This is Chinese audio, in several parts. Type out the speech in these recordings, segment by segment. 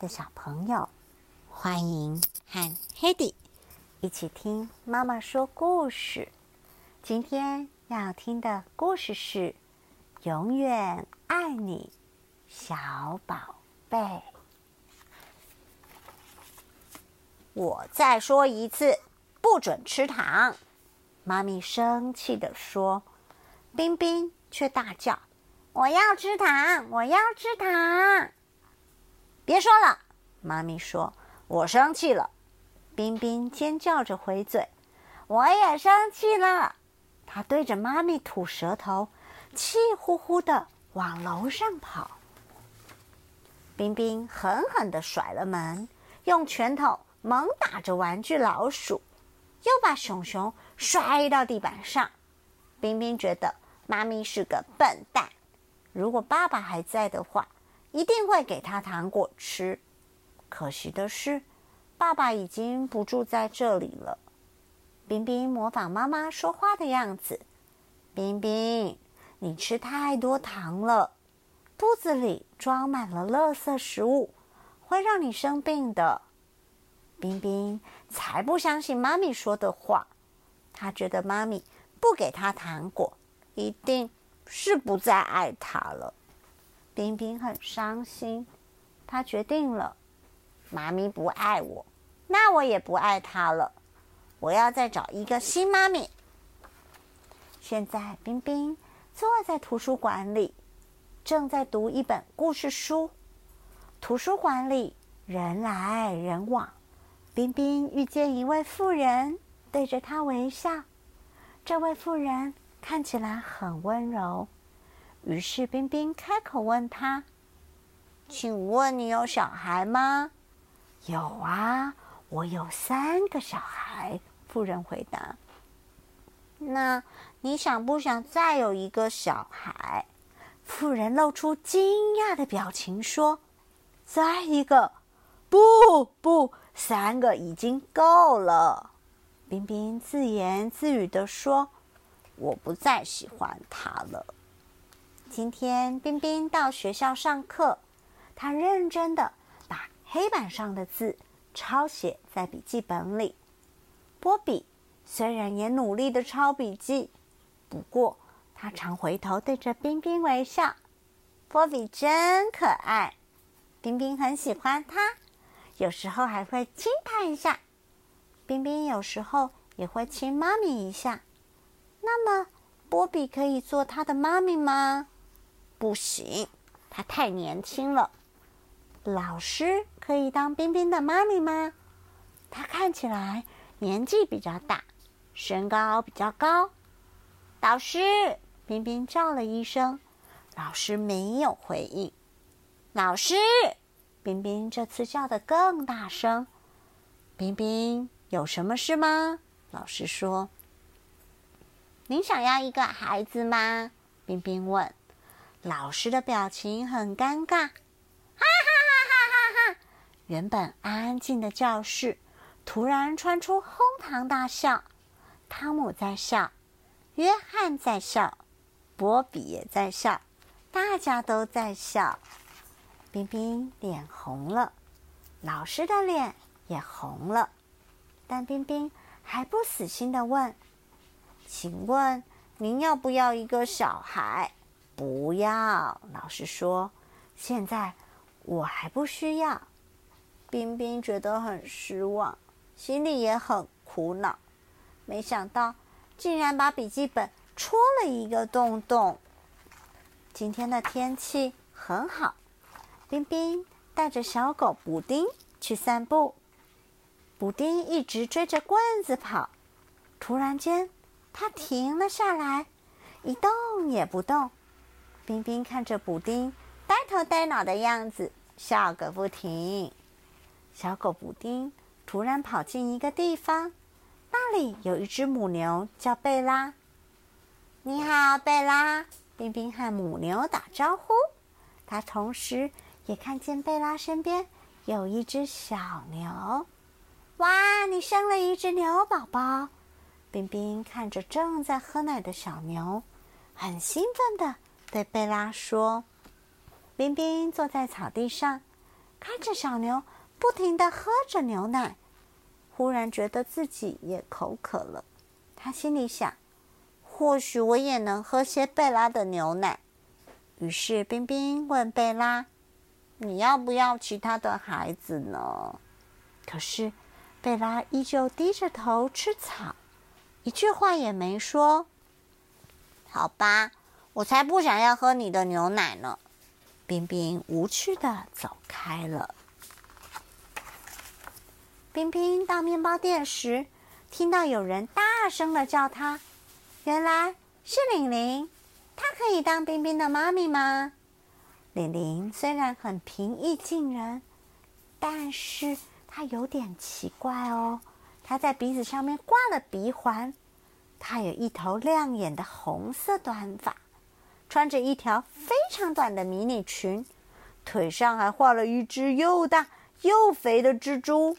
的小朋友，欢迎和 Hedy 一起听妈妈说故事。今天要听的故事是《永远爱你，小宝贝》。我再说一次，不准吃糖！妈咪生气地说。冰冰却大叫：“我要吃糖！我要吃糖！”别说了，妈咪说：“我生气了。”冰冰尖叫着回嘴：“我也生气了。”他对着妈咪吐舌头，气呼呼的往楼上跑。冰冰狠狠的甩了门，用拳头猛打着玩具老鼠，又把熊熊摔到地板上。冰冰觉得妈咪是个笨蛋，如果爸爸还在的话。一定会给他糖果吃。可惜的是，爸爸已经不住在这里了。冰冰模仿妈妈说话的样子：“冰冰，你吃太多糖了，肚子里装满了垃圾食物，会让你生病的。”冰冰才不相信妈咪说的话，他觉得妈咪不给他糖果，一定是不再爱他了。冰冰很伤心，他决定了：妈咪不爱我，那我也不爱她了。我要再找一个新妈咪。现在，冰冰坐在图书馆里，正在读一本故事书。图书馆里人来人往，冰冰遇见一位妇人，对着她微笑。这位妇人看起来很温柔。于是冰冰开口问他：“请问你有小孩吗？”“有啊，我有三个小孩。”妇人回答。“那你想不想再有一个小孩？”妇人露出惊讶的表情说：“再一个？不不，三个已经够了。”冰冰自言自语的说：“我不再喜欢他了。”今天冰冰到学校上课，他认真的把黑板上的字抄写在笔记本里。波比虽然也努力的抄笔记，不过他常回头对着冰冰微笑。波比真可爱，冰冰很喜欢他，有时候还会亲他一下。冰冰有时候也会亲妈咪一下。那么，波比可以做他的妈咪吗？不行，她太年轻了。老师可以当冰冰的妈咪吗？她看起来年纪比较大，身高比较高。老师，冰冰叫了一声，老师没有回应。老师，冰冰这次叫的更大声。冰冰，有什么事吗？老师说：“您想要一个孩子吗？”冰冰问。老师的表情很尴尬，哈哈哈哈哈哈！原本安静的教室突然传出哄堂大笑。汤姆在笑，约翰在笑，波比也在笑，大家都在笑。冰冰脸红了，老师的脸也红了，但冰冰还不死心的问：“请问您要不要一个小孩？”不要，老师说，现在我还不需要。冰冰觉得很失望，心里也很苦恼。没想到，竟然把笔记本戳了一个洞洞。今天的天气很好，冰冰带着小狗补丁去散步。补丁一直追着棍子跑，突然间，它停了下来，一动也不动。冰冰看着补丁呆头呆脑的样子，笑个不停。小狗补丁突然跑进一个地方，那里有一只母牛，叫贝拉。你好，贝拉。冰冰和母牛打招呼。他同时也看见贝拉身边有一只小牛。哇，你生了一只牛宝宝！冰冰看着正在喝奶的小牛，很兴奋的。对贝拉说：“冰冰坐在草地上，看着小牛不停的喝着牛奶，忽然觉得自己也口渴了。他心里想：或许我也能喝些贝拉的牛奶。于是冰冰问贝拉：“你要不要其他的孩子呢？”可是贝拉依旧低着头吃草，一句话也没说。好吧，我才不想要喝你的牛奶呢。冰冰无趣的走开了。冰冰到面包店时，听到有人大声的叫他，原来是玲玲。她可以当冰冰的妈咪吗？玲玲虽然很平易近人，但是她有点奇怪哦。她在鼻子上面挂了鼻环。她有一头亮眼的红色短发，穿着一条非常短的迷你裙，腿上还画了一只又大又肥的蜘蛛。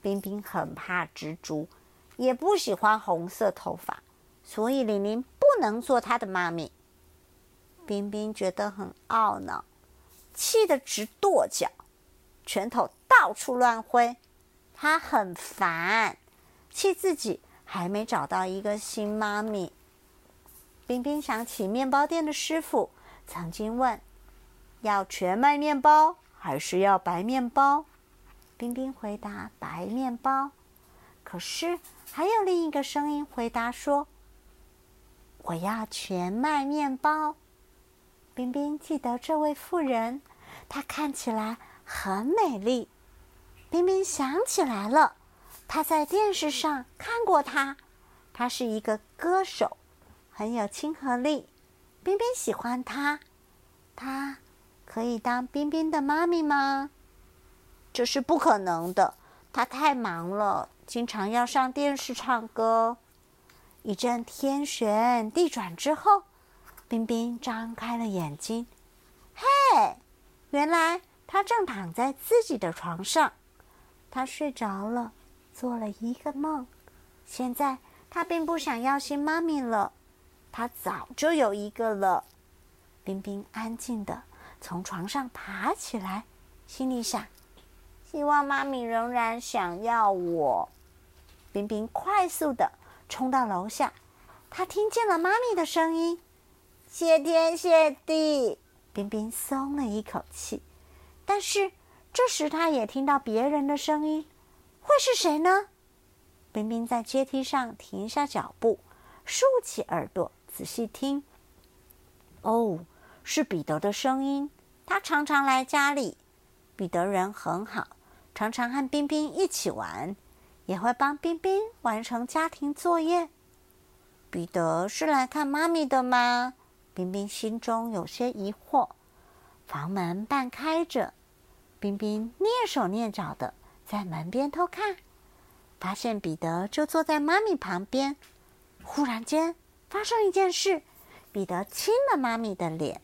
冰冰很怕蜘蛛，也不喜欢红色头发，所以玲玲不能做她的妈咪。冰冰觉得很懊恼，气得直跺脚，拳头到处乱挥。她很烦，气自己。还没找到一个新妈咪。冰冰想起面包店的师傅曾经问：“要全麦面包还是要白面包？”冰冰回答：“白面包。”可是还有另一个声音回答说：“我要全麦面包。”冰冰记得这位妇人，她看起来很美丽。冰冰想起来了。他在电视上看过她，她是一个歌手，很有亲和力。冰冰喜欢他，他可以当冰冰的妈咪吗？这是不可能的，他太忙了，经常要上电视唱歌。一阵天旋地转之后，冰冰张开了眼睛。嘿，原来他正躺在自己的床上，他睡着了。做了一个梦，现在他并不想要新妈咪了，他早就有一个了。冰冰安静的从床上爬起来，心里想：希望妈咪仍然想要我。冰冰快速的冲到楼下，他听见了妈咪的声音：“谢天谢地！”冰冰松了一口气，但是这时他也听到别人的声音。会是谁呢？冰冰在阶梯上停下脚步，竖起耳朵仔细听。哦，是彼得的声音。他常常来家里。彼得人很好，常常和冰冰一起玩，也会帮冰冰完成家庭作业。彼得是来看妈咪的吗？冰冰心中有些疑惑。房门半开着，冰冰蹑手蹑脚的。在门边偷看，发现彼得就坐在妈咪旁边。忽然间，发生一件事：彼得亲了妈咪的脸，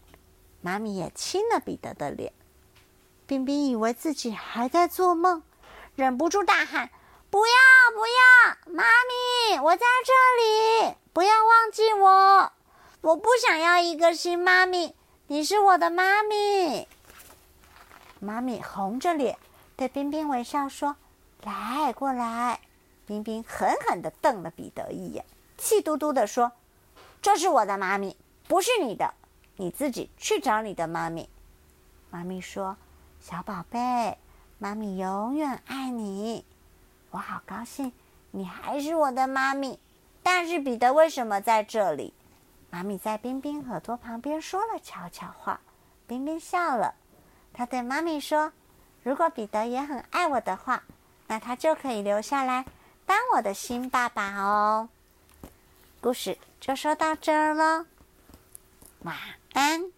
妈咪也亲了彼得的脸。冰冰以为自己还在做梦，忍不住大喊：“不要，不要！妈咪，我在这里！不要忘记我！我不想要一个新妈咪，你是我的妈咪。”妈咪红着脸。对冰冰微笑说：“来，过来。”冰冰狠狠地瞪了彼得一眼，气嘟嘟地说：“这是我的妈咪，不是你的，你自己去找你的妈咪。”妈咪说：“小宝贝，妈咪永远爱你。我好高兴，你还是我的妈咪。但是彼得为什么在这里？”妈咪在冰冰耳朵旁边说了悄悄话。冰冰笑了，他对妈咪说。如果彼得也很爱我的话，那他就可以留下来当我的新爸爸哦。故事就说到这儿了，晚安。